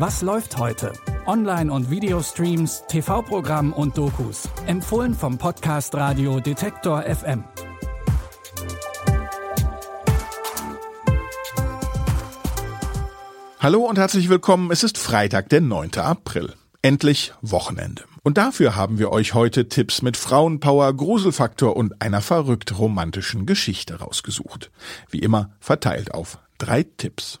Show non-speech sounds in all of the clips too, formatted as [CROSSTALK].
Was läuft heute? Online- und Videostreams, TV-Programm und Dokus. Empfohlen vom Podcast Radio Detektor FM. Hallo und herzlich willkommen. Es ist Freitag, der 9. April. Endlich Wochenende. Und dafür haben wir euch heute Tipps mit Frauenpower, Gruselfaktor und einer verrückt romantischen Geschichte rausgesucht. Wie immer verteilt auf drei Tipps.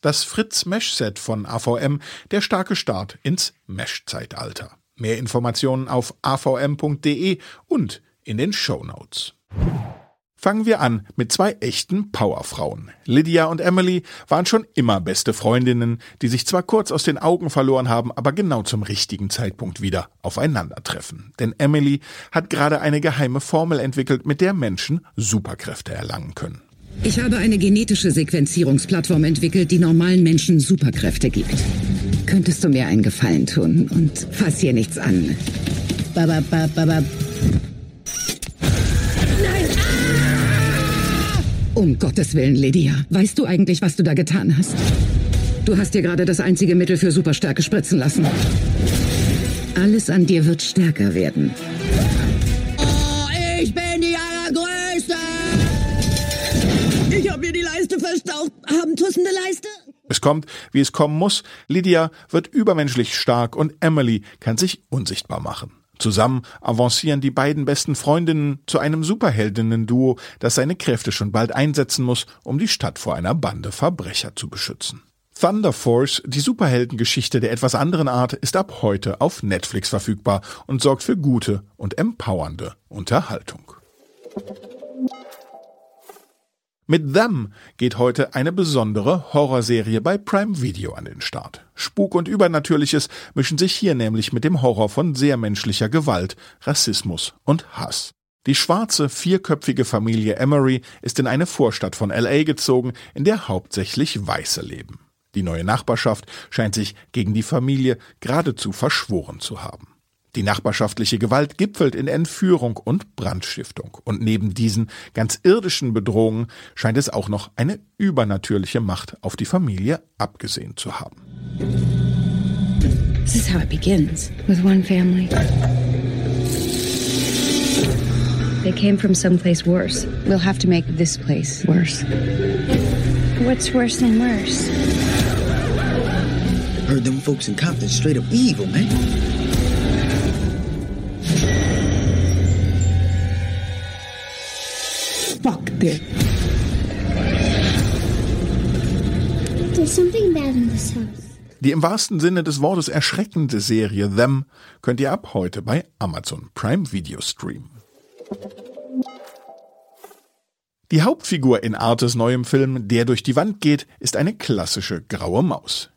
Das Fritz Mesh Set von AVM, der starke Start ins Mesh-Zeitalter. Mehr Informationen auf avm.de und in den Show Notes. Fangen wir an mit zwei echten Powerfrauen. Lydia und Emily waren schon immer beste Freundinnen, die sich zwar kurz aus den Augen verloren haben, aber genau zum richtigen Zeitpunkt wieder aufeinandertreffen. Denn Emily hat gerade eine geheime Formel entwickelt, mit der Menschen Superkräfte erlangen können. Ich habe eine genetische Sequenzierungsplattform entwickelt, die normalen Menschen Superkräfte gibt. Könntest du mir einen Gefallen tun und fass hier nichts an? Bababababab. Um Gottes Willen, Lydia. Weißt du eigentlich, was du da getan hast? Du hast dir gerade das einzige Mittel für Superstärke spritzen lassen. Alles an dir wird stärker werden. Mir die Leiste verstaucht. Haben tussende Leiste? Es kommt, wie es kommen muss. Lydia wird übermenschlich stark und Emily kann sich unsichtbar machen. Zusammen avancieren die beiden besten Freundinnen zu einem Superheldinnen-Duo, das seine Kräfte schon bald einsetzen muss, um die Stadt vor einer Bande Verbrecher zu beschützen. Thunder Force, die Superheldengeschichte der etwas anderen Art, ist ab heute auf Netflix verfügbar und sorgt für gute und empowernde Unterhaltung. Mit Them geht heute eine besondere Horrorserie bei Prime Video an den Start. Spuk und Übernatürliches mischen sich hier nämlich mit dem Horror von sehr menschlicher Gewalt, Rassismus und Hass. Die schwarze, vierköpfige Familie Emery ist in eine Vorstadt von LA gezogen, in der hauptsächlich Weiße leben. Die neue Nachbarschaft scheint sich gegen die Familie geradezu verschworen zu haben. Die nachbarschaftliche Gewalt gipfelt in Entführung und Brandstiftung. Und neben diesen ganz irdischen Bedrohungen scheint es auch noch eine übernatürliche Macht auf die Familie abgesehen zu haben. This is how it begins with one family. They came from someplace worse. We'll have to make this place worse. What's worse than worse? Heard them folks in Compton straight up evil, man. This. There's something bad in this house. Die im wahrsten Sinne des Wortes erschreckende Serie Them könnt ihr ab heute bei Amazon Prime Video streamen. Die Hauptfigur in Artes neuem Film Der durch die Wand geht ist eine klassische graue Maus.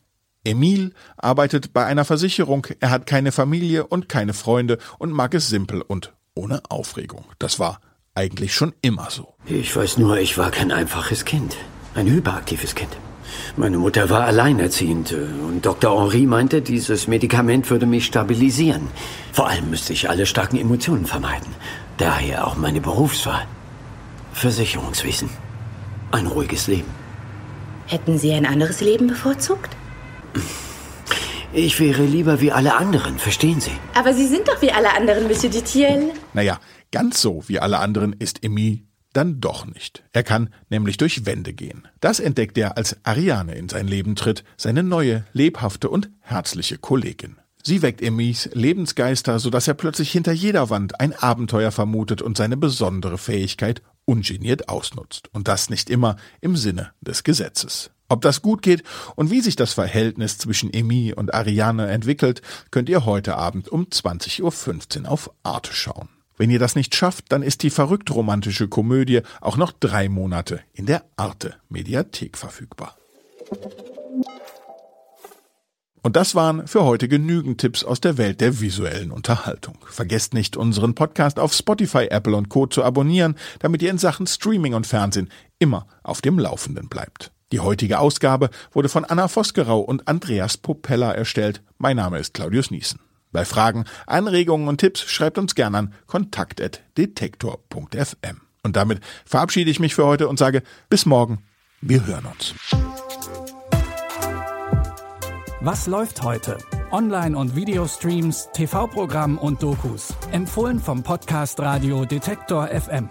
Emil arbeitet bei einer Versicherung, er hat keine Familie und keine Freunde und mag es simpel und ohne Aufregung. Das war eigentlich schon immer so. Ich weiß nur, ich war kein einfaches Kind. Ein hyperaktives Kind. Meine Mutter war alleinerziehend äh, und Dr. Henri meinte, dieses Medikament würde mich stabilisieren. Vor allem müsste ich alle starken Emotionen vermeiden. Daher auch meine Berufswahl. Versicherungswesen. Ein ruhiges Leben. Hätten Sie ein anderes Leben bevorzugt? [LAUGHS] Ich wäre lieber wie alle anderen, verstehen Sie? Aber Sie sind doch wie alle anderen, Monsieur Dutiel. Naja, ganz so wie alle anderen ist Emil dann doch nicht. Er kann nämlich durch Wände gehen. Das entdeckt er, als Ariane in sein Leben tritt, seine neue, lebhafte und herzliche Kollegin. Sie weckt Emis Lebensgeister, sodass er plötzlich hinter jeder Wand ein Abenteuer vermutet und seine besondere Fähigkeit ungeniert ausnutzt. Und das nicht immer im Sinne des Gesetzes. Ob das gut geht und wie sich das Verhältnis zwischen Emi und Ariane entwickelt, könnt ihr heute Abend um 20.15 Uhr auf Arte schauen. Wenn ihr das nicht schafft, dann ist die verrückt romantische Komödie auch noch drei Monate in der Arte Mediathek verfügbar. Und das waren für heute genügend Tipps aus der Welt der visuellen Unterhaltung. Vergesst nicht, unseren Podcast auf Spotify, Apple und Co. zu abonnieren, damit ihr in Sachen Streaming und Fernsehen immer auf dem Laufenden bleibt. Die heutige Ausgabe wurde von Anna Vosgerau und Andreas Popella erstellt. Mein Name ist Claudius Niesen. Bei Fragen, Anregungen und Tipps schreibt uns gerne an kontakt.detektor.fm. Und damit verabschiede ich mich für heute und sage bis morgen. Wir hören uns. Was läuft heute? Online- und Videostreams, TV-Programm und Dokus. Empfohlen vom Podcast Radio Detektor FM.